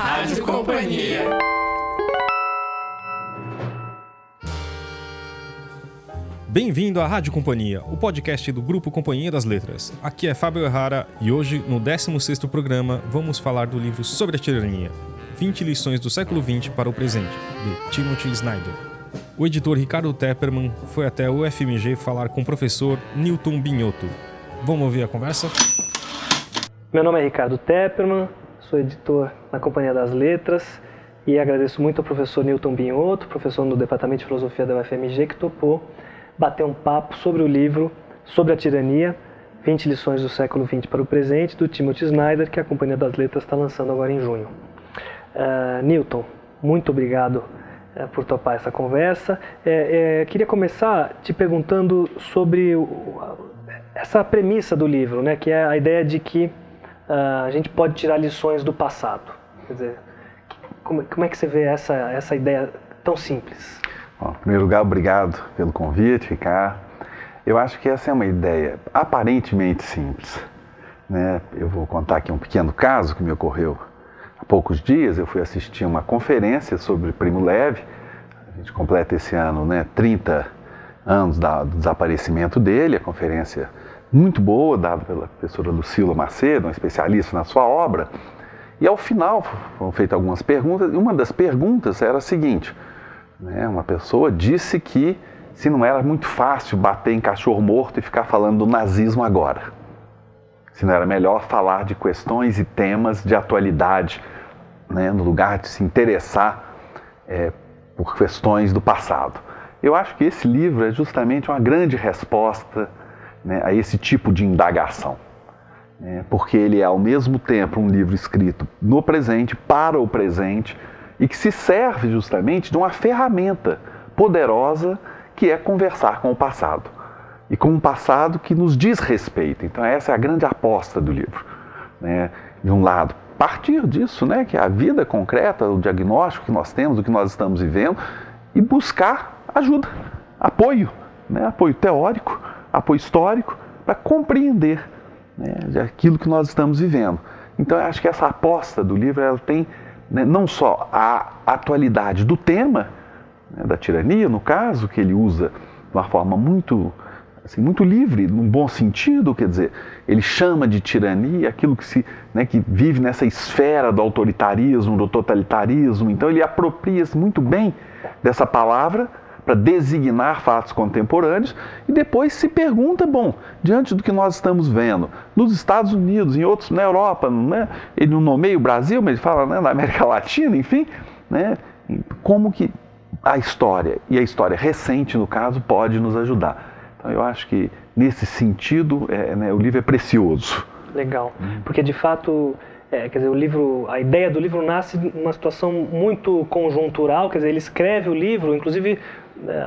Rádio Companhia. Bem-vindo à Rádio Companhia, o podcast do Grupo Companhia das Letras. Aqui é Fábio Errara e hoje, no 16º programa, vamos falar do livro Sobre a Tirania, 20 lições do século XX para o presente, de Timothy Snyder. O editor Ricardo Tepperman foi até o UFMG falar com o professor Newton Binhoto. Vamos ouvir a conversa? Meu nome é Ricardo Tepperman, sou editor na Companhia das Letras e agradeço muito ao professor Newton Binhoto, professor no Departamento de Filosofia da UFMG, que topou bater um papo sobre o livro Sobre a Tirania, 20 lições do século XX para o presente, do Timothy Snyder, que a Companhia das Letras está lançando agora em junho. Uh, Newton, muito obrigado uh, por topar essa conversa. É, é, queria começar te perguntando sobre o, essa premissa do livro, né, que é a ideia de que uh, a gente pode tirar lições do passado. Quer dizer, como, como é que você vê essa, essa ideia tão simples? Bom, em primeiro lugar, obrigado pelo convite, Ricardo. Eu acho que essa é uma ideia aparentemente simples. Né? Eu vou contar aqui um pequeno caso que me ocorreu há poucos dias. Eu fui assistir uma conferência sobre Primo Leve. A gente completa esse ano né, 30 anos do desaparecimento dele. A conferência muito boa, dada pela professora Lucila Macedo, uma especialista na sua obra. E ao final foram feitas algumas perguntas, e uma das perguntas era a seguinte: né? Uma pessoa disse que se não era muito fácil bater em cachorro morto e ficar falando do nazismo agora. Se não era melhor falar de questões e temas de atualidade, né? no lugar de se interessar é, por questões do passado. Eu acho que esse livro é justamente uma grande resposta né, a esse tipo de indagação. Né? Porque ele é, ao mesmo tempo, um livro escrito no presente, para o presente, e que se serve justamente de uma ferramenta poderosa que é conversar com o passado. E com um passado que nos diz respeito. Então, essa é a grande aposta do livro. Né? De um lado, partir disso, né, que é a vida concreta, o diagnóstico que nós temos, do que nós estamos vivendo, e buscar ajuda, apoio, né, apoio teórico, apoio histórico, para compreender né, aquilo que nós estamos vivendo. Então, eu acho que essa aposta do livro ela tem né, não só a atualidade do tema, né, da tirania, no caso, que ele usa de uma forma muito, assim, muito livre, num bom sentido, quer dizer, ele chama de tirania aquilo que, se, né, que vive nessa esfera do autoritarismo, do totalitarismo, então ele apropria-se muito bem dessa palavra para designar fatos contemporâneos e depois se pergunta, bom, diante do que nós estamos vendo nos Estados Unidos, em outros, na Europa, né? ele não nomeia o Brasil, mas ele fala né, na América Latina, enfim, né? como que a história, e a história recente no caso, pode nos ajudar. Então eu acho que nesse sentido é, né, o livro é precioso. Legal, porque de fato é, quer dizer, o livro, a ideia do livro nasce numa situação muito conjuntural, quer dizer, ele escreve o livro, inclusive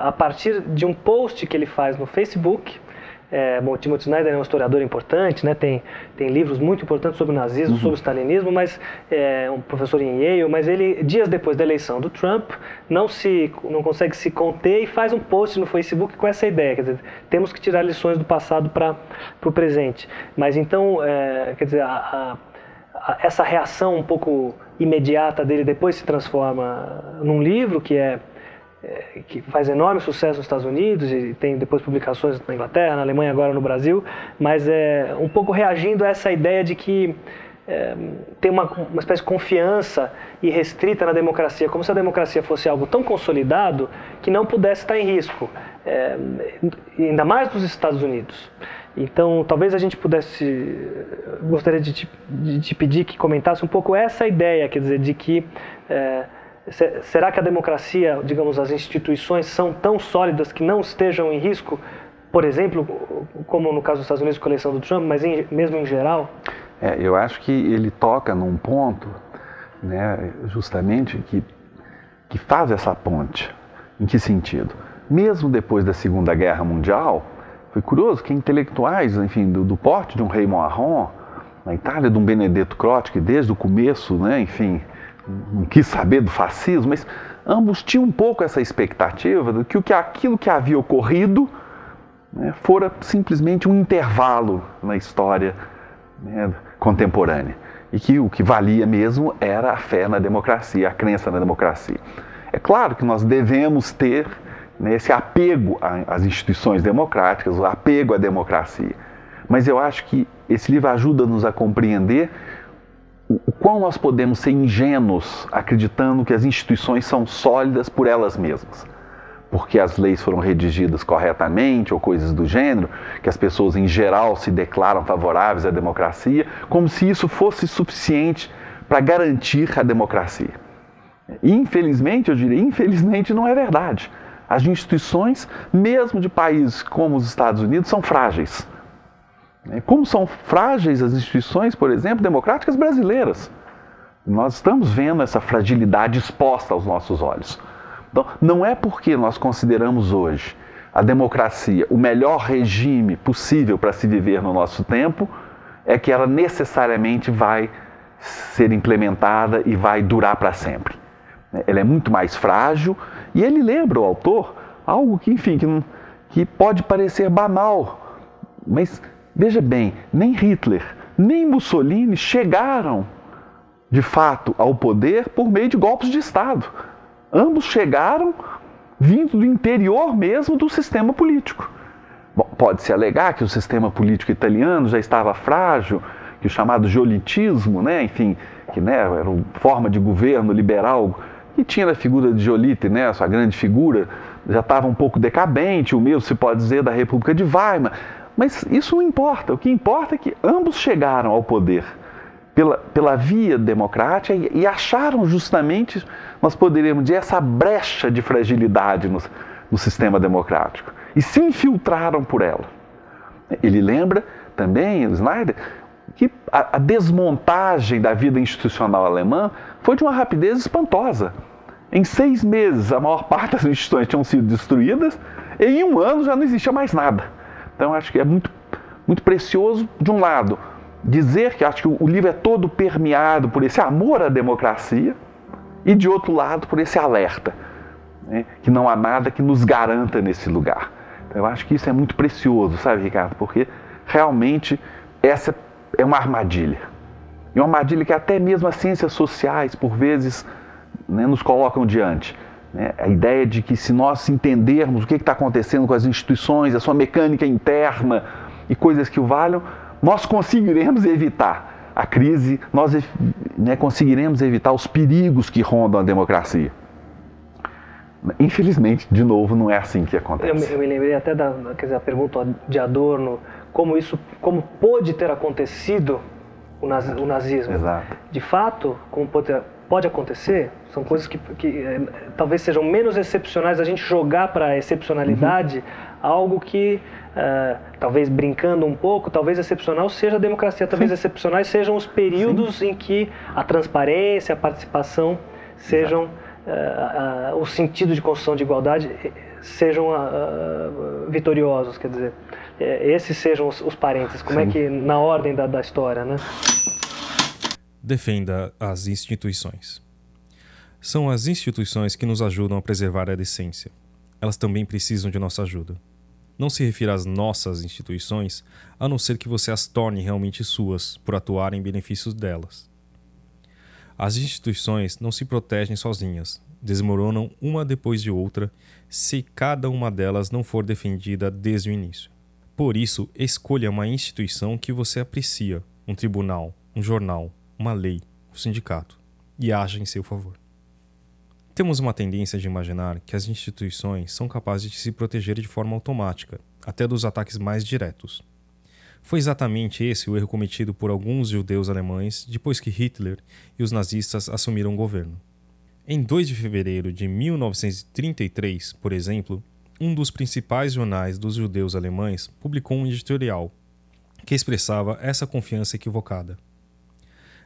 a partir de um post que ele faz no Facebook. É, bom, Timothy Snyder é um historiador importante, né? tem, tem livros muito importantes sobre o nazismo, uhum. sobre o stalinismo, mas é um professor em Yale, mas ele, dias depois da eleição do Trump, não, se, não consegue se conter e faz um post no Facebook com essa ideia, quer dizer, temos que tirar lições do passado para o presente. Mas então, é, quer dizer, a, a, a, essa reação um pouco imediata dele depois se transforma num livro que é é, que faz enorme sucesso nos Estados Unidos e tem depois publicações na Inglaterra, na Alemanha, agora no Brasil, mas é um pouco reagindo a essa ideia de que é, tem uma, uma espécie de confiança irrestrita na democracia, como se a democracia fosse algo tão consolidado que não pudesse estar em risco, é, ainda mais nos Estados Unidos. Então, talvez a gente pudesse, gostaria de te, de te pedir que comentasse um pouco essa ideia, quer dizer, de que é, Será que a democracia, digamos, as instituições são tão sólidas que não estejam em risco, por exemplo, como no caso dos Estados Unidos com a eleição do Trump, mas em, mesmo em geral? É, eu acho que ele toca num ponto, né, justamente, que, que faz essa ponte. Em que sentido? Mesmo depois da Segunda Guerra Mundial, foi curioso que intelectuais, enfim, do, do porte de um Raymond Aron, na Itália, de um Benedetto Croce, que desde o começo, né, enfim, não quis saber do fascismo, mas ambos tinham um pouco essa expectativa de que, aquilo que havia ocorrido né, fora simplesmente um intervalo na história né, contemporânea. e que o que valia mesmo era a fé na democracia, a crença na democracia. É claro que nós devemos ter né, esse apego às instituições democráticas, o apego à democracia. Mas eu acho que esse livro ajuda-nos a compreender o quão nós podemos ser ingênuos acreditando que as instituições são sólidas por elas mesmas. Porque as leis foram redigidas corretamente ou coisas do gênero, que as pessoas em geral se declaram favoráveis à democracia, como se isso fosse suficiente para garantir a democracia. Infelizmente, eu diria, infelizmente não é verdade. As instituições, mesmo de países como os Estados Unidos, são frágeis. Né? Como são frágeis as instituições, por exemplo, democráticas brasileiras. Nós estamos vendo essa fragilidade exposta aos nossos olhos. Então, não é porque nós consideramos hoje a democracia o melhor regime possível para se viver no nosso tempo, é que ela necessariamente vai ser implementada e vai durar para sempre. Ela é muito mais frágil e ele lembra o autor algo que, enfim, que, que pode parecer banal, mas Veja bem, nem Hitler, nem Mussolini chegaram de fato ao poder por meio de golpes de Estado. Ambos chegaram vindo do interior mesmo do sistema político. Pode-se alegar que o sistema político italiano já estava frágil, que o chamado giolitismo, né, enfim, que né, era uma forma de governo liberal que tinha na figura de Giolitti, né, a sua grande figura, já estava um pouco decadente, o mesmo se pode dizer da República de Weimar. Mas isso não importa. O que importa é que ambos chegaram ao poder pela, pela via democrática e, e acharam justamente, nós poderíamos dizer, essa brecha de fragilidade no, no sistema democrático e se infiltraram por ela. Ele lembra também, Snyder, que a, a, desmontagem da vida institucional alemã foi de uma rapidez espantosa. Em seis meses, a maior parte das instituições tinham sido destruídas, e em um ano já não existia mais nada. Então acho que é muito, muito precioso, de um lado, dizer que acho que o livro é todo permeado por esse amor à democracia, e de outro lado, por esse alerta, né, que não há nada que nos garanta nesse lugar. Então, eu acho que isso é muito precioso, sabe, Ricardo? Porque realmente essa é uma armadilha. E uma armadilha que até mesmo as ciências sociais, por vezes, né, nos colocam diante. Né? A ideia de que se nós entendermos o que está acontecendo com as instituições, a sua mecânica interna e coisas que o valham, nós conseguiremos evitar a crise, nós né, conseguiremos evitar os perigos que rondam a democracia. Infelizmente, de novo, não é assim que acontece. Eu, eu me lembrei até da quer dizer, a pergunta de Adorno, como isso, como pôde ter acontecido o, nazismo. Exato. De fato, como pode ter pode acontecer, são coisas que, que é, talvez sejam menos excepcionais, a gente jogar para a excepcionalidade uhum. algo que, uh, talvez brincando um pouco, talvez excepcional seja a democracia, talvez Sim. excepcionais sejam os períodos Sim. em que a transparência, a participação sejam, uh, uh, o sentido de construção de igualdade sejam vitoriosos, quer dizer, esses sejam os, os parênteses, como é Sim. é que, na ordem da, da história, né? Defenda as instituições. São as instituições que nos ajudam a preservar a decência. Elas também precisam de nossa ajuda. Não se refira às nossas instituições, a não ser que você as torne realmente suas, por atuar em benefícios delas. As instituições não se protegem sozinhas, desmoronam uma depois de outra se cada uma delas não for defendida desde o início. Por isso, escolha uma instituição que você aprecia, um tribunal, um jornal, uma lei, o sindicato, e haja em seu favor. Temos uma tendência de imaginar que as instituições são capazes de se proteger de forma automática, até dos ataques mais diretos. Foi exatamente esse o erro cometido por alguns judeus alemães depois que Hitler e os nazistas assumiram o governo. Em 2 de fevereiro de 1933, por exemplo, um dos principais jornais dos judeus alemães publicou um editorial que expressava essa confiança equivocada.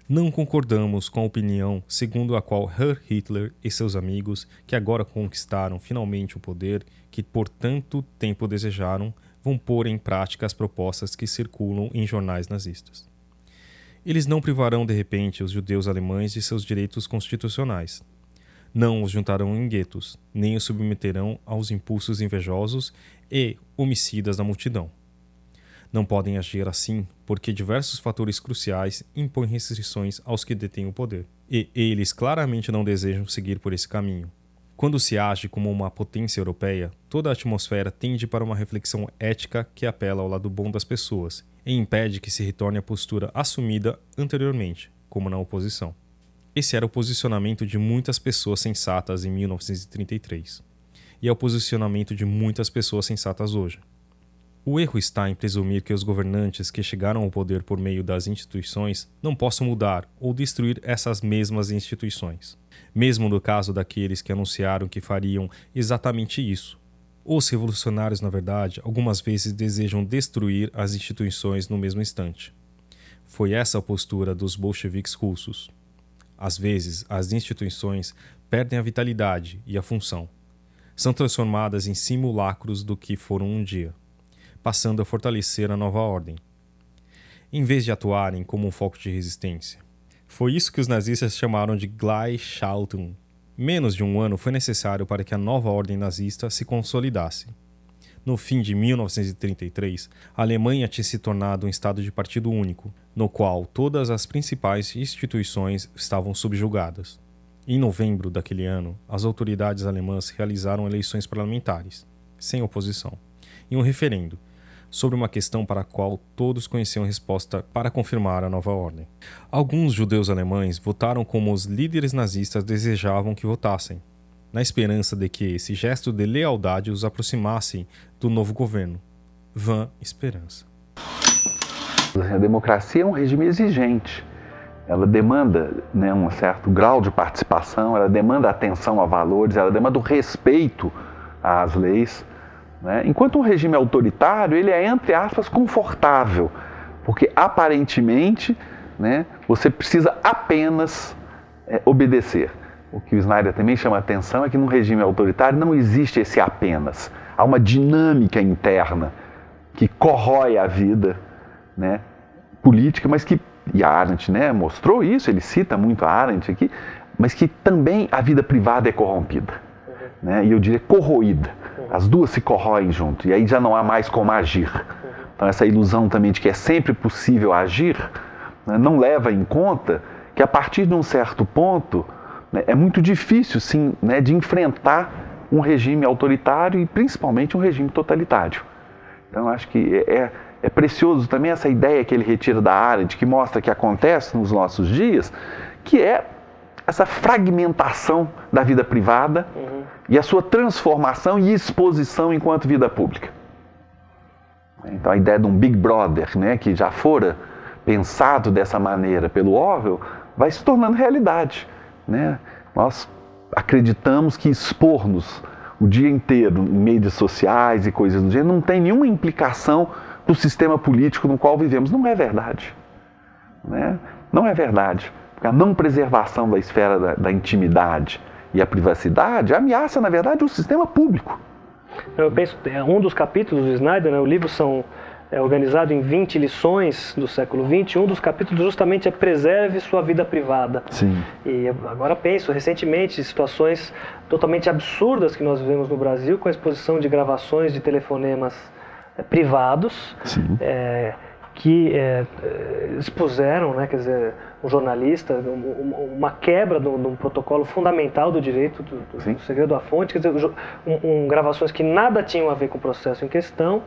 Não concordamos com a opinião segundo a qual Herr Hitler e seus amigos, que agora conquistaram finalmente o poder que por tanto tempo desejaram, vão pôr em prática as propostas que circulam em jornais nazistas. Eles não privarão de repente os judeus alemães de seus direitos constitucionais. Não os juntarão em guetos, nem os submeterão aos impulsos invejosos e homicidas da multidão Não podem agir assim porque diversos fatores cruciais impõem restrições aos que detêm o poder, e eles claramente não desejam seguir por esse caminho. Quando se age como uma potência europeia, toda a atmosfera tende para uma reflexão ética que apela ao lado bom das pessoas e impede que se retorne à postura assumida anteriormente, como na oposição. Esse era o posicionamento de muitas pessoas sensatas em 1933, e é o posicionamento de muitas pessoas sensatas hoje. O erro está em presumir que os governantes que chegaram ao poder por meio das instituições não possam mudar ou destruir essas mesmas instituições, mesmo no caso daqueles que anunciaram que fariam exatamente isso. Os revolucionários, na verdade, algumas vezes desejam destruir as instituições no mesmo instante. Foi essa a postura dos bolcheviques russos. Às vezes, as instituições perdem a vitalidade e a função. São transformadas em simulacros do que foram um dia passando a fortalecer a nova ordem, em vez de atuarem como um foco de resistência. Foi isso que os nazistas chamaram de Gleichschaltung. Menos de um ano foi necessário para que a nova ordem nazista se consolidasse. No fim de 1933, a Alemanha tinha se tornado um estado de partido único, no qual todas as principais instituições estavam subjugadas. Em novembro daquele ano, as autoridades alemãs realizaram eleições parlamentares, sem oposição, e um referendo, sobre uma questão para a qual todos conheciam a resposta para confirmar a nova ordem. Alguns judeus alemães votaram como os líderes nazistas desejavam que votassem, na esperança de que esse gesto de lealdade os aproximasse do novo governo. Vã esperança. A democracia é um regime exigente. Ela demanda né, um certo grau de participação, ela demanda atenção a valores, ela demanda o respeito às leis. Né? Enquanto um regime autoritário, ele é, entre aspas, confortável, porque aparentemente né, você precisa apenas é, obedecer. O que o Snyder também chama atenção é que num regime autoritário não existe esse apenas. Há uma dinâmica interna que corrói a vida né, política, mas que, e a Arendt né, mostrou isso, ele cita muito a Arendt aqui, mas que também a vida privada é corrompida. Né, e eu diria corroída. As duas se corroem junto e aí já não há mais como agir. Então, essa ilusão também de que é sempre possível agir né, não leva em conta que a partir de um certo ponto né, é muito difícil, sim, né, de enfrentar um regime autoritário e principalmente um regime totalitário. Então, acho que é, é, é precioso também essa ideia que ele retira da área, de que mostra que acontece nos nossos dias, que é essa fragmentação da vida privada uhum. e a sua transformação e exposição enquanto vida pública. Então a ideia de um Big Brother, né, que já fora pensado dessa maneira pelo Orwell, vai se tornando realidade. Né? Nós acreditamos que expor-nos o dia inteiro em mídias sociais e coisas do gênero não tem nenhuma implicação para o sistema político no qual vivemos. Não é verdade. Né? Não é verdade a não preservação da esfera da, da intimidade e a privacidade ameaça, na verdade, o sistema público. Eu penso, é, um dos capítulos do Snyder, né, o livro são é organizado em 20 lições do século XX. Um dos capítulos justamente é preserve sua vida privada. Sim. E agora penso, recentemente, situações totalmente absurdas que nós vivemos no Brasil com a exposição de gravações de telefonemas é, privados. Sim. É, que é, expuseram, né, quer dizer, um jornalista, uma quebra de um protocolo fundamental do direito do, do segredo à fonte, quer dizer, um, um, gravações que nada tinham a ver com o processo em questão.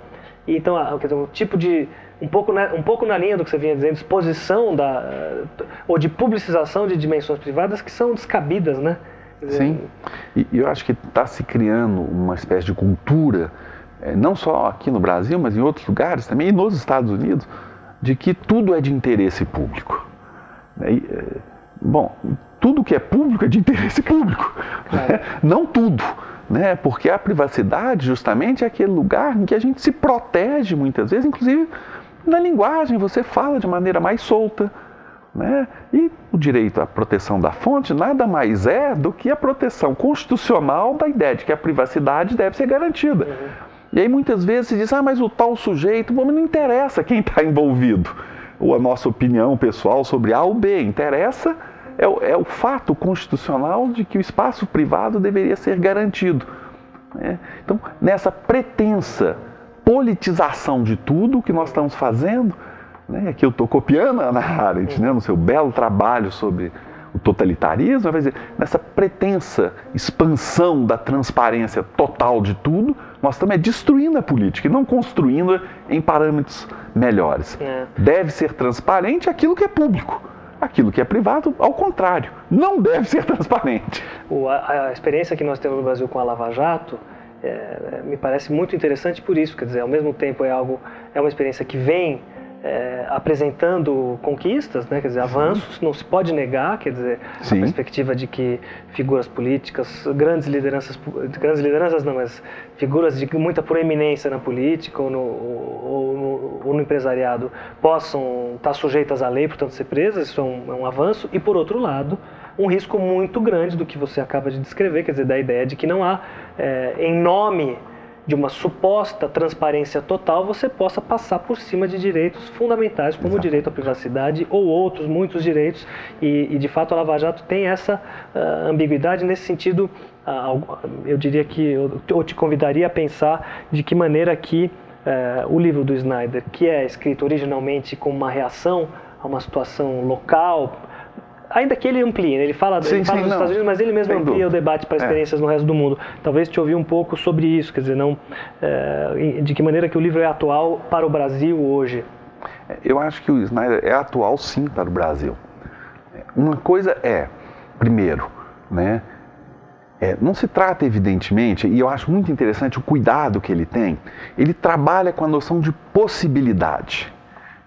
E, então, quer dizer, um tipo de um pouco na, um pouco na linha do que você vinha dizendo, exposição da ou de publicização de dimensões privadas que são descabidas, né? Dizer, Sim. E eu acho que está se criando uma espécie de cultura é, não só aqui no Brasil, mas em outros lugares também, e nos Estados Unidos, de que tudo é de interesse público. Né? É, bom, tudo que é público é de interesse público, né? não tudo. Né? Porque a privacidade, justamente, é aquele lugar em que a gente se protege muitas vezes, inclusive na linguagem, você fala de maneira mais solta. Né? E o direito à proteção da fonte nada mais é do que a proteção constitucional da ideia de que a privacidade deve ser garantida. Uhum. E aí muitas vezes se diz, ah, mas o tal sujeito, bom, não interessa quem está envolvido. Ou a nossa opinião pessoal sobre A ou B, interessa é o, é o fato constitucional de que o espaço privado deveria ser garantido. Né? Então, nessa pretensa politização de tudo o que nós estamos fazendo. Né? Aqui eu estou copiando a Ana Arendt né? no seu belo trabalho sobre o totalitarismo, vai dizer, nessa pretensa expansão da transparência total de tudo, nós estamos é destruindo a política e não construindo em parâmetros melhores. É. Deve ser transparente aquilo que é público. Aquilo que é privado, ao contrário, não deve ser transparente. O, a, a, experiência que nós temos no Brasil com a Lava Jato é, é, me parece muito interessante por isso. Quer dizer, ao mesmo tempo é algo, é uma experiência que vem é, apresentando conquistas, né, quer dizer, avanços, não se pode negar, quer dizer, Sim. a perspectiva de que figuras políticas, grandes lideranças, grandes lideranças não, mas figuras de muita proeminência na política ou no, ou no, ou no empresariado possam estar sujeitas à lei, portanto ser presas, isso é um, é um avanço, e por outro lado, um risco muito grande do que você acaba de descrever, quer dizer, da ideia de que não há, é, em nome de uma suposta transparência total, você possa passar por cima de direitos fundamentais, como Exato. o direito à privacidade ou outros, muitos direitos. E, e de fato, a Lava Jato tem essa uh, ambiguidade nesse sentido. Uh, eu diria que eu, eu, te convidaria a pensar de que maneira que uh, o livro do Snyder, que é escrito originalmente como uma reação a uma situação local, ainda que ele amplie, né? ele fala, sim, ele fala sim, dos não. Estados Unidos, mas ele mesmo amplia o debate para é. experiências é. no resto do mundo. Talvez te ouvir um pouco sobre isso, quer dizer, não, é, de que maneira que o livro é atual para o Brasil hoje. Eu acho que o Snyder é atual sim para o Brasil. Uma coisa é, primeiro, né, é, não se trata, evidentemente, e eu acho muito interessante o cuidado que ele tem, ele trabalha com a noção de possibilidade.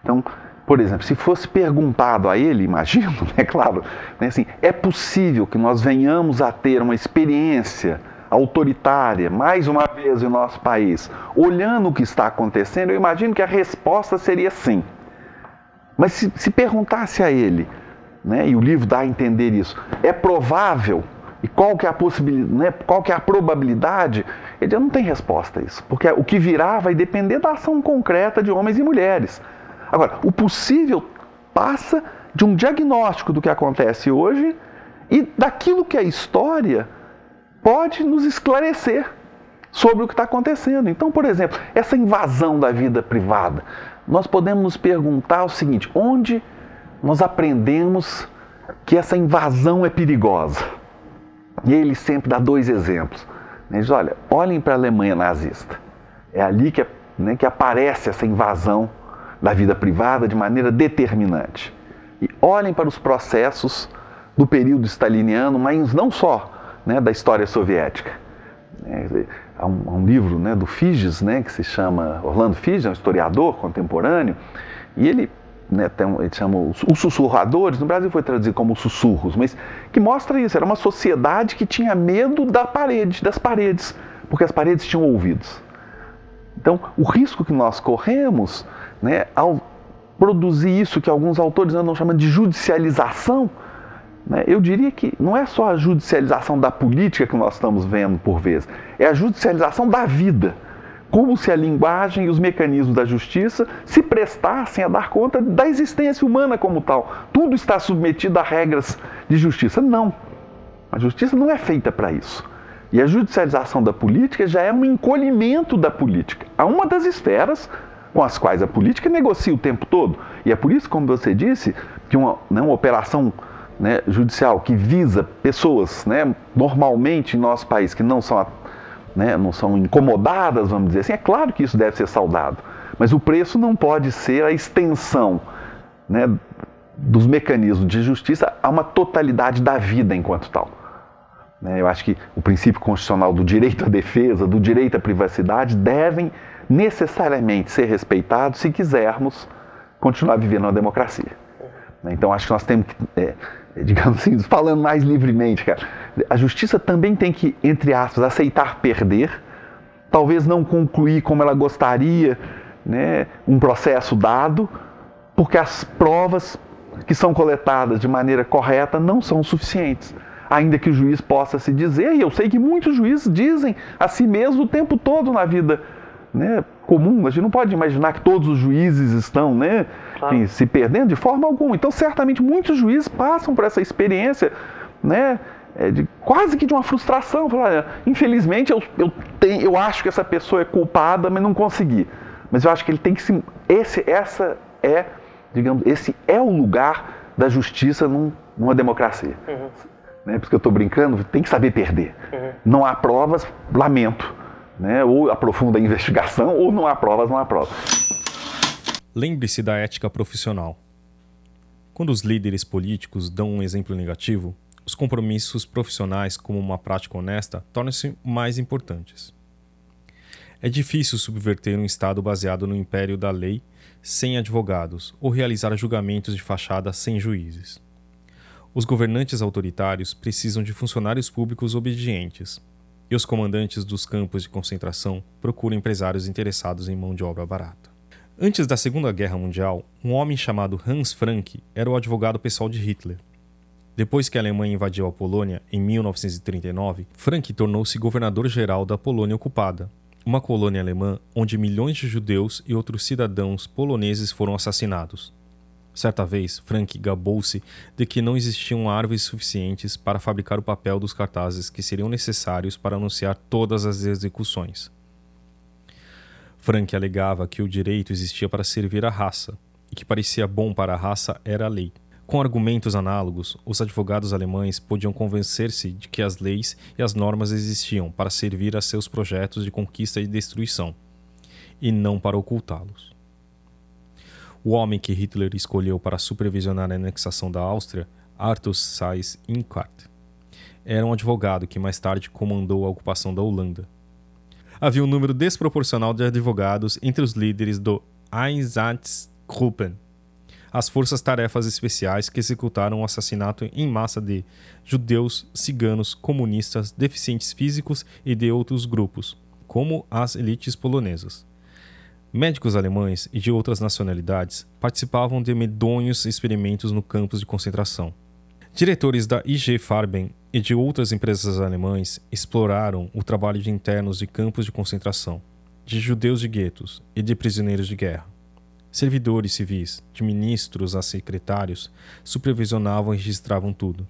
Então, por exemplo, se fosse perguntado a ele, imagino, né, claro, né, assim, é possível que nós venhamos a ter uma experiência autoritária, mais uma vez em nosso país, olhando o que está acontecendo, eu imagino que a resposta seria sim. Mas se, se perguntasse a ele, né, e o livro dá a entender isso, é provável e qual que é a possibilidade, né, qual que é a probabilidade? Ele não tem resposta a isso, porque o que virá vai depender da ação concreta de homens e mulheres. Agora, o possível passa de um diagnóstico do que acontece hoje e daquilo que a história pode nos esclarecer sobre o que está acontecendo. Então, por exemplo, essa invasão da vida privada, nós podemos nos perguntar o seguinte: onde nós aprendemos que essa invasão é perigosa? E ele sempre dá dois exemplos. Ele diz: olha, olhem para a Alemanha nazista. É ali que, né, que aparece essa invasão da vida privada de maneira determinante. E olhem para os processos do período staliniano, mas não só né, da história soviética. É, há, um, há um, livro né, do Figes, né, que se chama Orlando Figes, é um historiador contemporâneo, e ele, né, tem, ele chama os, os sussurradores, no Brasil foi traduzido como sussurros, mas que mostra isso, era uma sociedade que tinha medo da parede, das paredes, porque as paredes tinham ouvidos. Então, o risco que nós corremos né, ao produzir isso que alguns autores andam chamando de judicialização, né, eu diria que não é só a judicialização da política que nós estamos vendo por vezes, é a judicialização da vida. Como se a linguagem e os mecanismos da justiça se prestassem a dar conta da existência humana como tal. Tudo está submetido a regras de justiça. Não. A justiça não é feita para isso. E a judicialização da política já é um encolhimento da política a uma das esferas com as quais a política negocia o tempo todo. E é por isso, como você disse, que uma, né, uma operação né, judicial que visa pessoas, né, normalmente em nosso país, que não são, né, não são incomodadas, vamos dizer assim, é claro que isso deve ser saudado. Mas o preço não pode ser a extensão né, dos mecanismos de justiça a uma totalidade da vida enquanto tal. Né, eu acho que o princípio constitucional do direito à defesa, do direito à privacidade devem necessariamente ser respeitados se quisermos continuar vivendo uma democracia. Então acho que nós temos que, é, digamos assim, falando mais livremente, cara, a justiça também tem que, entre aspas, aceitar perder, talvez não concluir como ela gostaria né, um processo dado, porque as provas que são coletadas de maneira correta não são suficientes. Ainda que o juiz possa se dizer, e eu sei que muitos juízes dizem a si mesmo o tempo todo na vida né, comum. A gente não pode imaginar que todos os juízes estão né, claro. se perdendo de forma alguma. Então, certamente, muitos juízes passam por essa experiência né, é, de quase que de uma frustração. Falar, infelizmente, eu, eu, tenho, eu acho que essa pessoa é culpada, mas não consegui. Mas eu acho que ele tem que se. Esse, essa é, digamos, esse é o lugar da justiça num, numa democracia. Uhum. Né? Porque eu estou brincando, tem que saber perder. Uhum. Não há provas, lamento. Né? Ou aprofunda a investigação, ou não há provas, não há provas. Lembre-se da ética profissional. Quando os líderes políticos dão um exemplo negativo, os compromissos profissionais, como uma prática honesta, tornam-se mais importantes. É difícil subverter um Estado baseado no império da lei sem advogados ou realizar julgamentos de fachada sem juízes. Os governantes autoritários precisam de funcionários públicos obedientes, e os comandantes dos campos de concentração procuram empresários interessados em mão de obra barata. Antes da Segunda Guerra Mundial, um homem chamado Hans Frank era o advogado pessoal de Hitler. Depois que a Alemanha invadiu a Polônia em 1939, Frank tornou-se governador-geral da Polônia ocupada, uma colônia alemã onde milhões de judeus e outros cidadãos poloneses foram assassinados. Certa vez, Frank gabou-se de que não existiam árvores suficientes para fabricar o papel dos cartazes que seriam necessários para anunciar todas as execuções. Frank alegava que o direito existia para servir a raça, e que parecia bom para a raça era a lei. Com argumentos análogos, os advogados alemães podiam convencer-se de que as leis e as normas existiam para servir a seus projetos de conquista e destruição, e não para ocultá-los. O homem que Hitler escolheu para supervisionar a anexação da Áustria, Arthur Seyss Inquart, era um advogado que mais tarde comandou a ocupação da Holanda. Havia um número desproporcional de advogados entre os líderes do Einsatzgruppen, as forças-tarefas especiais que executaram o assassinato em massa de judeus, ciganos, comunistas, deficientes físicos e de outros grupos, como as elites polonesas. Médicos alemães e de outras nacionalidades participavam de medonhos experimentos no campos de concentração. Diretores da IG Farben e de outras empresas alemães exploraram o trabalho de internos de campos de concentração, de judeus de guetos e de prisioneiros de guerra. Servidores civis, de ministros a secretários, supervisionavam e registravam tudo.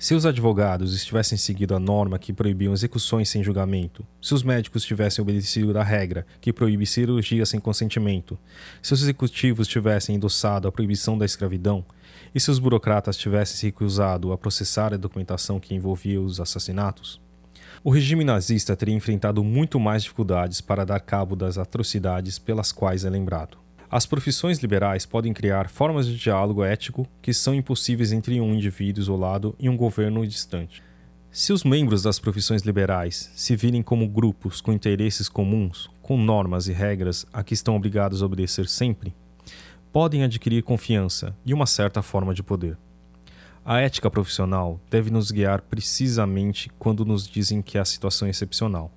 Se os advogados tivessem seguido a norma que proibia execuções sem julgamento, se os médicos tivessem obedecido a regra que proíbe cirurgia sem consentimento, se os executivos tivessem endossado a proibição da escravidão, e se os burocratas tivessem se recusado a processar a documentação que envolvia os assassinatos, o regime nazista teria enfrentado muito mais dificuldades para dar cabo das atrocidades pelas quais é lembrado. As profissões liberais podem criar formas de diálogo ético que são impossíveis entre um indivíduo isolado e um governo distante. Se os membros das profissões liberais se virem como grupos com interesses comuns, com normas e regras a que estão obrigados a obedecer sempre, podem adquirir confiança e uma certa forma de poder. A ética profissional deve nos guiar precisamente quando nos dizem que a situação é excepcional.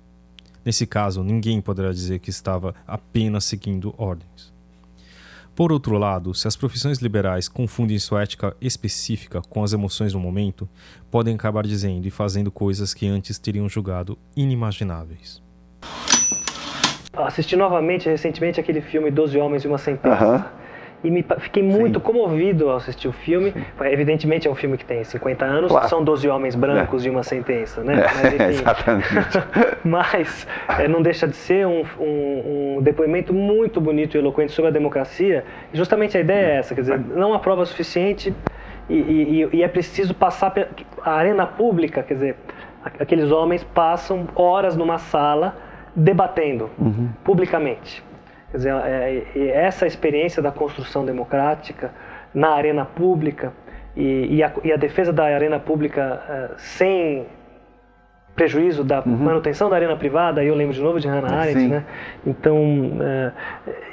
Nesse caso, ninguém poderá dizer que estava apenas seguindo ordens. Por outro lado, se as profissões liberais confundem sua ética específica com as emoções do momento, podem acabar dizendo e fazendo coisas que antes teriam julgado inimagináveis. Assisti novamente recentemente aquele filme Doze Homens e uma Sentença. Uh -huh e me, fiquei muito Sim. comovido ao assistir o filme. Evidentemente é um filme que tem 50 anos, claro. são 12 homens brancos é. e uma sentença, né? É, mas, enfim, exatamente. mas é, não deixa de ser um, um, um, depoimento muito bonito e eloquente sobre a democracia. E justamente a ideia é essa, quer dizer, não há prova suficiente e, e, e é preciso passar pela arena pública, quer dizer, aqueles homens passam horas numa sala debatendo uhum. publicamente. Quer dizer, é, essa experiência da construção democrática na arena pública e, e, a, e a, defesa da arena pública é, sem prejuízo da uhum. manutenção da arena privada, aí eu lembro de novo de Hannah Arendt, né? Então, é,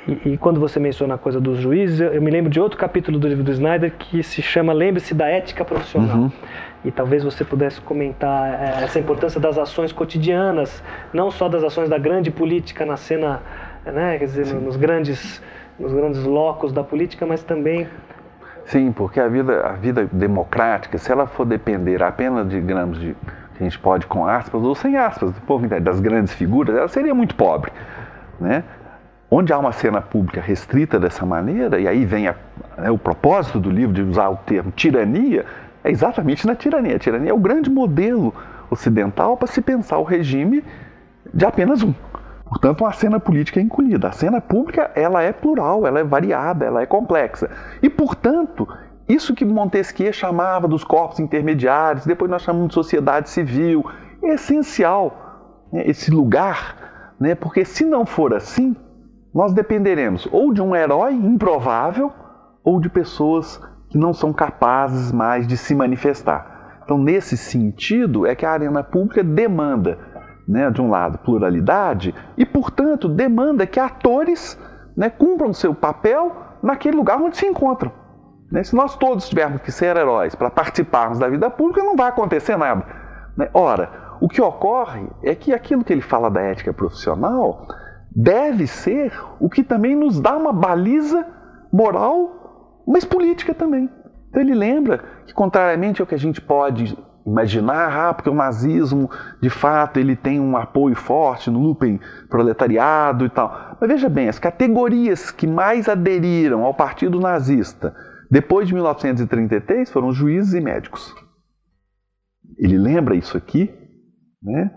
e, e, quando você menciona a coisa dos juízes, eu, eu, me lembro de outro capítulo do livro do Snyder que se chama Lembre-se da ética profissional. Uhum. E talvez você pudesse comentar é, essa importância das ações cotidianas, não só das ações da grande política na cena né? Quer dizer, nos grandes, nos grandes locos da política, mas também Sim, porque a vida, a vida democrática, se ela for depender apenas, digamos, de que a gente pode com aspas ou sem aspas, do povo das grandes figuras, ela seria muito pobre, né? Onde há uma cena pública restrita dessa maneira, e aí vem a, né, o propósito do livro de usar o termo tirania, é exatamente na tirania. A tirania é o grande modelo ocidental para se pensar o regime de apenas um. Portanto, uma cena política é encolhida. A cena pública ela é plural, ela é variada, ela é complexa. E, portanto, isso que Montesquieu chamava dos corpos intermediários, depois nós chamamos de sociedade civil, é essencial né, esse lugar, né, porque se não for assim, nós dependeremos ou de um herói improvável ou de pessoas que não são capazes mais de se manifestar. Então, nesse sentido, é que a arena pública demanda, né, de um lado, pluralidade e, portanto, demanda que atores né, cumpram seu papel naquele lugar onde se encontram. Né? Se nós todos tivermos que ser heróis para participarmos da vida pública, não vai acontecer nada. Né? Ora, o que ocorre é que aquilo que ele fala da ética profissional deve ser o que também nos dá uma baliza moral, mas política também. Então ele lembra que, contrariamente ao que a gente pode imaginar, ah, porque o nazismo, de fato, ele tem um apoio forte no lumpen proletariado e tal. Mas veja bem, as categorias que mais aderiram ao partido nazista depois de 1933 foram juízes e médicos. Ele lembra isso aqui, né?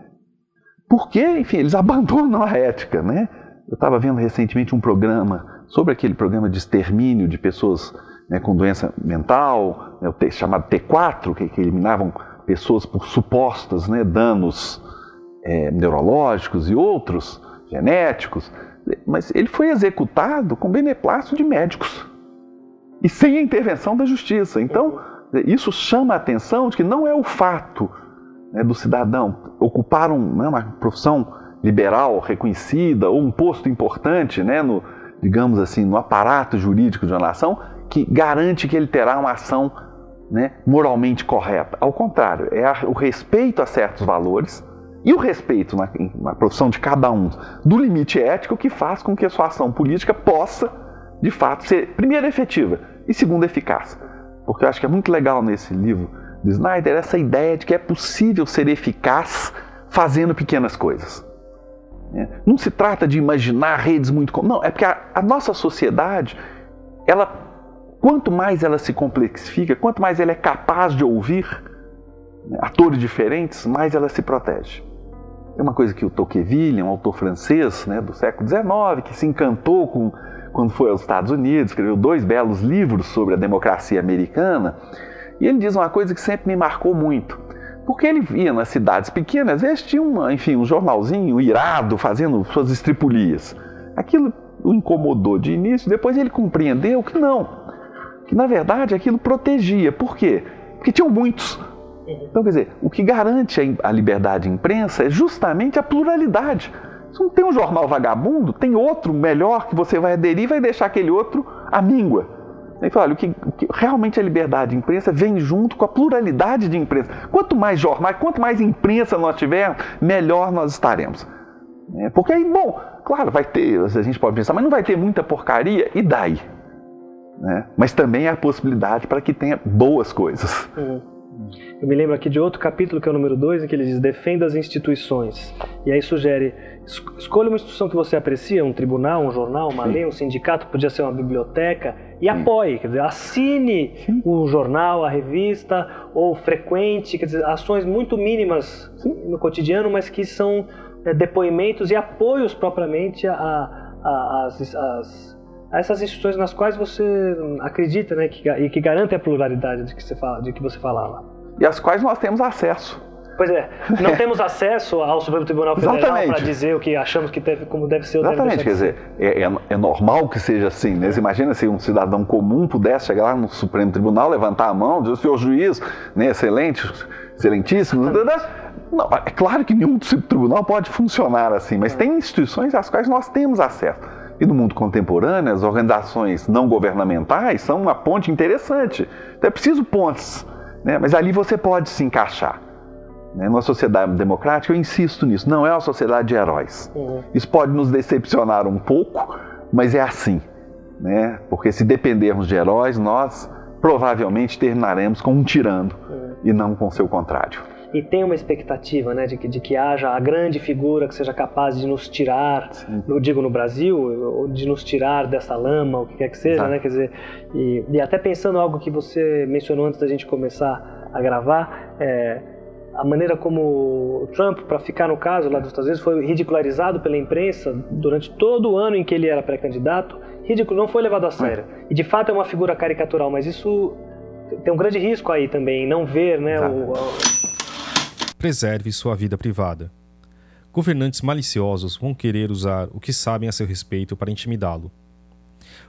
Porque, enfim, eles abandonam a ética, né? Eu estava vendo recentemente um programa sobre aquele programa de extermínio de pessoas né, com doença mental, né, chamado T4, que, que, eliminavam pessoas por supostos né, danos é, neurológicos e outros, genéticos. Mas ele foi executado com beneplácito de médicos e sem a intervenção da justiça. Então, isso chama a atenção de que não é o fato né, do cidadão ocupar um, né, uma profissão liberal reconhecida ou um posto importante, né, no, digamos assim, no aparato jurídico de uma nação, que garante que ele terá uma ação né, moralmente correta. Ao contrário, é a, o respeito a certos valores e o respeito na, na profissão de cada um do limite ético que faz com que a sua ação política possa, de fato, ser, primeiro, efetiva e, segundo, eficaz. Porque eu acho que é muito legal nesse livro de Snyder essa ideia de que é possível ser eficaz fazendo pequenas coisas. É, não se trata de imaginar redes muito. Não, é porque a, a nossa sociedade, ela, quanto mais ela se complexifica, quanto mais ela é capaz de ouvir né, atores diferentes, mais ela se protege. É uma coisa que o Tocqueville, um autor francês né, do século XIX, que se encantou com, quando foi aos Estados Unidos, escreveu dois belos livros sobre a democracia americana, e ele diz uma coisa que sempre me marcou muito. Porque ele via nas cidades pequenas, às vezes tinha uma, enfim, um jornalzinho irado fazendo suas estripulias. Aquilo o incomodou de início, depois ele compreendeu que não. Na verdade aquilo protegia. Por quê? Porque tinham muitos. Então, quer dizer, o que garante a liberdade de imprensa é justamente a pluralidade. Se não tem um jornal vagabundo, tem outro melhor que você vai aderir e vai deixar aquele outro à míngua. Ele fala, olha, o que, o que, realmente a liberdade de imprensa vem junto com a pluralidade de imprensa. Quanto mais jornais, quanto mais imprensa nós tivermos, melhor nós estaremos. É, porque aí, bom, claro, vai ter, a gente pode pensar, mas não vai ter muita porcaria, e daí? Né? Mas também há a possibilidade para que tenha boas coisas. Uhum. Eu me lembro aqui de outro capítulo, que é o número 2, em que ele diz: defenda as instituições. E aí sugere: escolha uma instituição que você aprecia, um tribunal, um jornal, uma Sim. lei, um sindicato, podia ser uma biblioteca, e Sim. apoie, quer dizer, assine Sim. o jornal, a revista, ou frequente, quer dizer, ações muito mínimas no cotidiano, mas que são é, depoimentos e apoios propriamente a, a, as, as a essas instituições nas quais você acredita, né, que, e que garantem a pluralidade de que, você fala, de que você falava. E às quais nós temos acesso. Pois é, não temos acesso ao Supremo Tribunal Federal para dizer o que achamos que deve, como deve ser. Exatamente, deve quer dizer, é, é, é, normal que seja assim, né? Você imagina se um cidadão comum pudesse chegar lá no Supremo Tribunal, levantar a mão, dizer, senhor juiz, né, excelente, excelentíssimo, não, é claro que nenhum tribunal pode funcionar assim, mas tem instituições às quais nós temos acesso. E no mundo contemporâneo, as organizações não governamentais são uma ponte interessante. Então é preciso pontes, né? mas ali você pode se encaixar. Né? Numa sociedade democrática, eu insisto nisso, não é uma sociedade de heróis. Uhum. Isso pode nos decepcionar um pouco, mas é assim. Né? Porque se dependermos de heróis, nós provavelmente terminaremos com um tirano uhum. e não com seu contrário. E tem uma expectativa né, de, que, de que haja a grande figura que seja capaz de nos tirar, eu digo no Brasil, de nos tirar dessa lama, o que quer que seja, né? Quer dizer, e, e, até pensando algo que você mencionou antes da gente começar a gravar, é, a maneira como Trump, para ficar no caso lá dos Estados Unidos, foi ridicularizado pela imprensa durante todo o ano em que ele era pré-candidato, ridículo, não foi levado a sério. E de fato é uma figura caricatural, mas isso tem um grande risco aí também, não ver, né? Preserve sua vida privada. Governantes maliciosos vão querer usar o que sabem a seu respeito para intimidá-lo.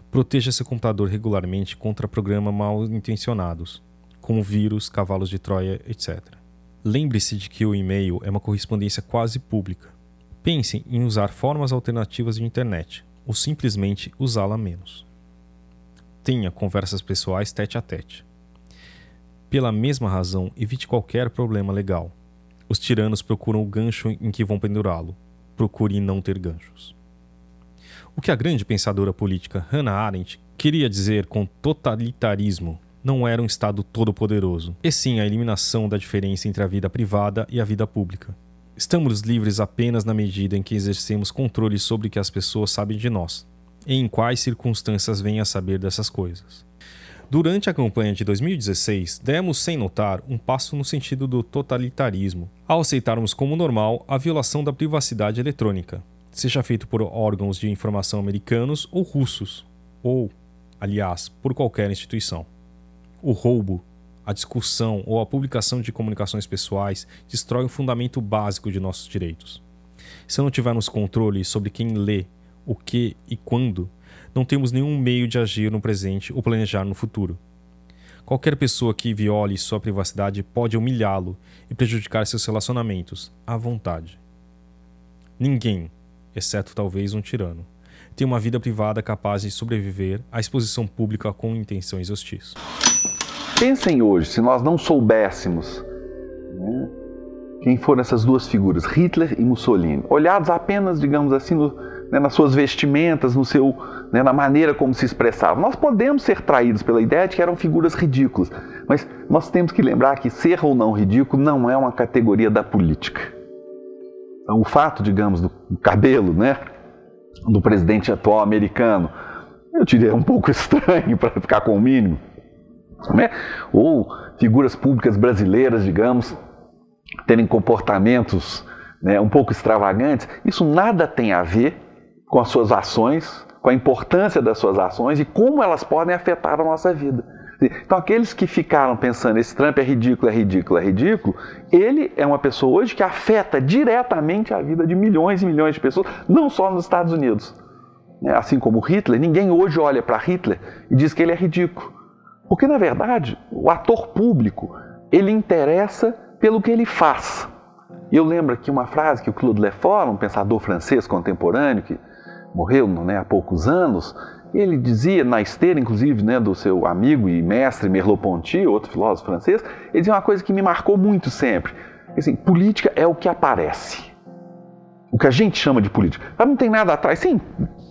Proteja seu computador regularmente contra programas mal intencionados, como vírus, cavalos de Troia, etc. Lembre-se de que o e-mail é uma correspondência quase pública. Pense em usar formas alternativas de internet, ou simplesmente usá-la menos. Tenha conversas pessoais tete a tete. Pela mesma razão, evite qualquer problema legal. Os tiranos procuram o gancho em que vão pendurá-lo. Procure não ter ganchos. O que a grande pensadora política Hannah Arendt queria dizer com totalitarismo não era um Estado todo-poderoso, e sim a eliminação da diferença entre a vida privada e a vida pública. Estamos livres apenas na medida em que exercemos controle sobre o que as pessoas sabem de nós e em quais circunstâncias vêm a saber dessas coisas. Durante a campanha de 2016, demos sem notar um passo no sentido do totalitarismo, ao aceitarmos como normal a violação da privacidade eletrônica, seja feito por órgãos de informação americanos ou russos, ou, aliás, por qualquer instituição. O roubo a discussão ou a publicação de comunicações pessoais destrói o fundamento básico de nossos direitos. Se não tivermos controle sobre quem lê, o que e quando, não temos nenhum meio de agir no presente ou planejar no futuro. Qualquer pessoa que viole sua privacidade pode humilhá-lo e prejudicar seus relacionamentos à vontade. Ninguém, exceto talvez um tirano, tem uma vida privada capaz de sobreviver à exposição pública com intenções hostis. Pensem hoje, se nós não soubéssemos né, quem foram essas duas figuras, Hitler e Mussolini, olhados apenas, digamos assim, no, né, nas suas vestimentas, no seu, né, na maneira como se expressavam. Nós podemos ser traídos pela ideia de que eram figuras ridículas, mas nós temos que lembrar que ser ou não ridículo não é uma categoria da política. Então, o fato, digamos, do cabelo, né, do presidente atual americano, eu diria um pouco estranho para ficar com o mínimo né? ou figuras públicas brasileiras, digamos, terem comportamentos né, um pouco extravagantes, isso nada tem a ver com as suas ações, com a importância das suas ações e como elas podem afetar a nossa vida. Então, aqueles que ficaram pensando esse Trump é ridículo, é ridículo, é ridículo, ele é uma pessoa hoje que afeta diretamente a vida de milhões e milhões de pessoas, não só nos Estados Unidos. Né, assim como Hitler, ninguém hoje olha para Hitler e diz que ele é ridículo. Porque, na verdade, o ator público, ele interessa pelo que ele faz. Eu lembro aqui uma frase que o Claude Lefort, um pensador francês contemporâneo, que morreu né, há poucos anos, ele dizia, na esteira, inclusive, né, do seu amigo e mestre Merleau-Ponty, outro filósofo francês, ele dizia uma coisa que me marcou muito sempre. Assim, política é o que aparece. O que a gente chama de política. Mas não tem nada atrás. Sim,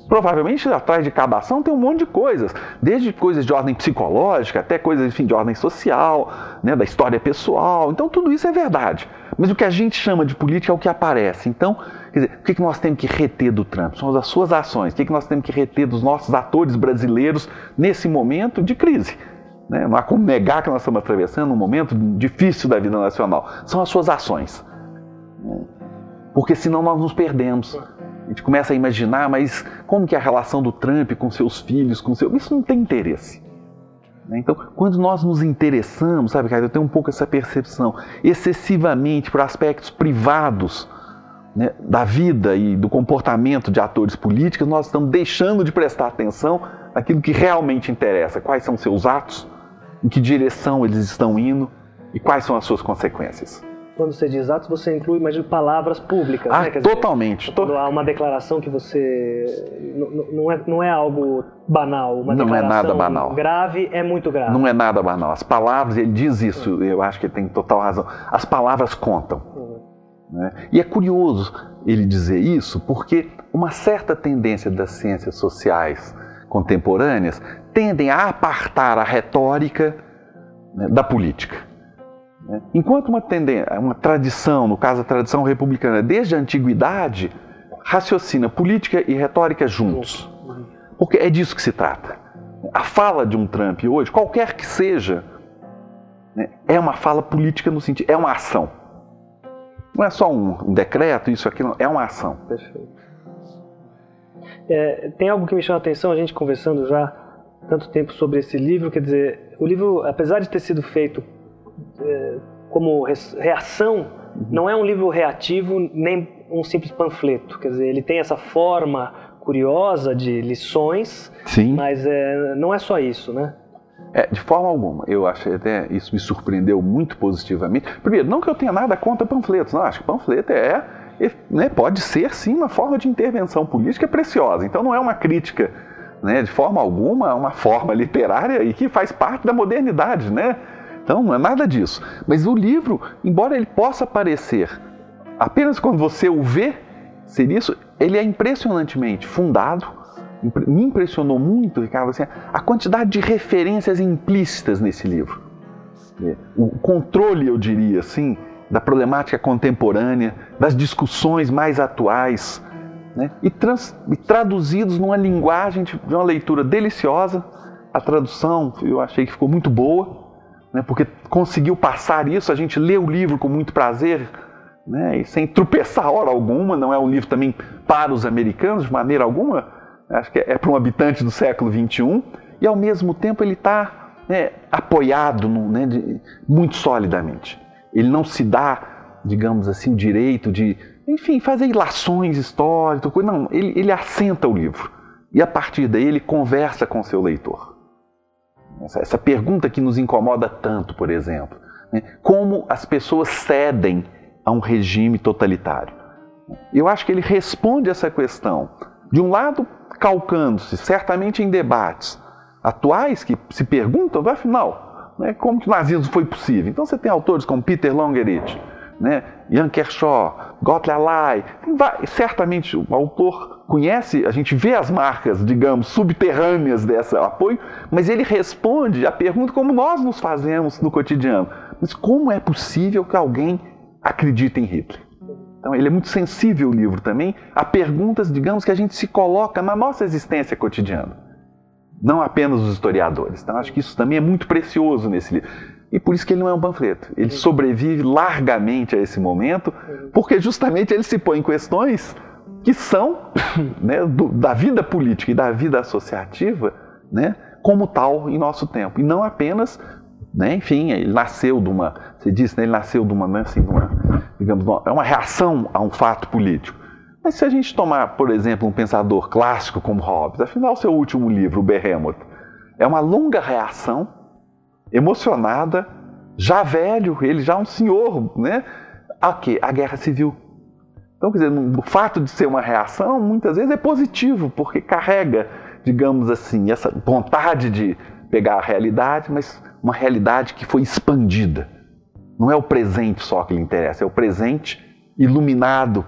Provavelmente atrás de cada ação tem um monte de coisas, desde coisas de ordem psicológica até coisas enfim, de ordem social, né, da história pessoal. Então tudo isso é verdade. Mas o que a gente chama de política é o que aparece. Então, dizer, o que nós temos que reter do Trump? São as suas ações. O que nós temos que reter dos nossos atores brasileiros nesse momento de crise? Né? Não há como negar que nós estamos atravessando um momento difícil da vida nacional. São as suas ações. Porque senão nós nos perdemos. A gente começa a imaginar, mas como que é a relação do Trump com seus filhos, com seu... Isso não tem interesse. Né? Então, quando nós nos interessamos, sabe, cara, eu tenho um pouco essa percepção, excessivamente por aspectos privados né, da vida e do comportamento de atores políticos, nós estamos deixando de prestar atenção naquilo que realmente interessa. Quais são seus atos, em que direção eles estão indo e quais são as suas consequências quando você diz atos, você inclui, imagino, palavras públicas. Ah, né? Totalmente. Dizer, quando há uma declaração que você. Não é, não é algo banal. Uma não é nada banal. Grave é muito grave. Não é nada banal. As palavras, ele diz isso, eu acho que ele tem total razão. As palavras contam. Uhum. Né? E é curioso ele dizer isso, porque uma certa tendência das ciências sociais contemporâneas tendem a apartar a retórica né, da política. Né? Enquanto uma, tendência, uma tradição, no caso a tradição republicana, desde a antiguidade, raciocina política e retórica juntos. Porque é disso que se trata. A fala de um Trump hoje, qualquer que seja, né, é uma fala política no sentido, é uma ação. Não é só um, decreto, isso aqui, não, é uma ação. Perfeito. É, tem algo que me chama a atenção, a gente conversando já tanto tempo sobre esse livro, quer dizer, o livro, apesar de ter sido feito como reação, uhum. não é um livro reativo nem um simples panfleto, quer dizer, ele tem essa forma curiosa de lições, Sim. mas é, não é só isso, né? É, de forma alguma. Eu achei até isso me surpreendeu muito positivamente. Primeiro, não que eu tenha nada contra panfletos, não. Acho que panfleto é, é né, pode ser sim uma forma de intervenção política preciosa. Então não é uma crítica, né, de forma alguma, é uma forma literária e que faz parte da modernidade, né? Então não é nada disso. Mas o livro, embora ele possa parecer apenas quando você o vê ser isso, ele é impressionantemente fundado me impressionou muito, Ricardo, assim, a quantidade de referências implícitas nesse livro. É, o controle, eu diria assim, da problemática contemporânea, das discussões mais atuais, né? e, trans, e, traduzidos numa linguagem de, de, uma leitura deliciosa. A tradução eu achei que ficou muito boa, né? porque conseguiu passar isso. A gente lê o livro com muito prazer, né? e sem tropeçar hora alguma. Não é um livro também para os americanos, de maneira alguma acho que é, para um habitante do século XXI, e ao mesmo tempo ele está né, apoiado no, né, de, muito solidamente. Ele não se dá, digamos assim, o direito de, enfim, fazer ilações históricas, não, ele, ele assenta o livro e a partir daí ele conversa com seu leitor. Essa, essa pergunta que nos incomoda tanto, por exemplo, né, como as pessoas cedem a um regime totalitário. Eu acho que ele responde essa questão, de um lado, calcando-se certamente em debates atuais que se perguntam, afinal, né, como que o nazismo foi possível? Então você tem autores como Peter Longerich, né, Jan Kershaw, Gottlieb Allais, certamente o autor conhece, a gente vê as marcas, digamos, subterrâneas desse apoio, mas ele responde a pergunta como nós nos fazemos no cotidiano. Mas como é possível que alguém acredite em Hitler? Então, ele é muito sensível o livro também a perguntas, digamos, que a gente se coloca na nossa existência cotidiana. Não apenas os historiadores. Então, acho que isso também é muito precioso nesse livro. E por isso que ele não é um panfleto. Ele sobrevive largamente a esse momento, porque justamente ele se põe em questões que são né, do, da vida política e da vida associativa né, como tal em nosso tempo. E não apenas né? Enfim, ele nasceu de uma, você disse, né? ele nasceu de uma, né? assim, de uma, digamos, é uma reação a um fato político. Mas se a gente tomar, por exemplo, um pensador clássico como Hobbes, afinal, seu último livro, o Behemoth, é uma longa reação, emocionada, já velho, ele já um senhor, né? A quê? A guerra civil. Então, quer dizer, o fato de ser uma reação, muitas vezes é positivo, porque carrega, digamos assim, essa vontade de pegar a realidade, mas uma realidade que foi expandida. Não é o presente só que lhe interessa, é o presente iluminado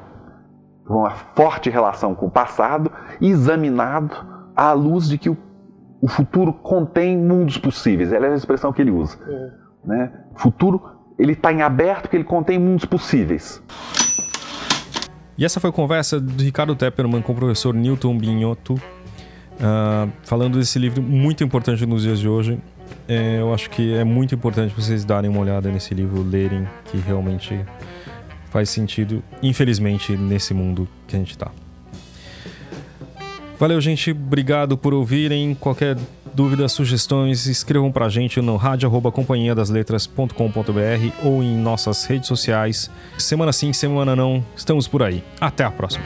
por uma forte relação com o passado examinado à luz de que o, o futuro contém mundos possíveis. Ela é a expressão que ele usa. É. Né? O futuro ele está em aberto porque ele contém mundos possíveis. E essa foi a conversa de Ricardo Tepperman com o professor Newton Binhoto, uh, falando desse livro muito importante nos dias de hoje, é, eu acho que é muito importante vocês darem uma olhada nesse livro, lerem, que realmente faz sentido, infelizmente, nesse mundo que a gente está. Valeu, gente. Obrigado por ouvirem. Qualquer dúvida, sugestões, escrevam pra gente no rádio.companhiadasletras.com.br ou em nossas redes sociais. Semana sim, semana não, estamos por aí. Até a próxima.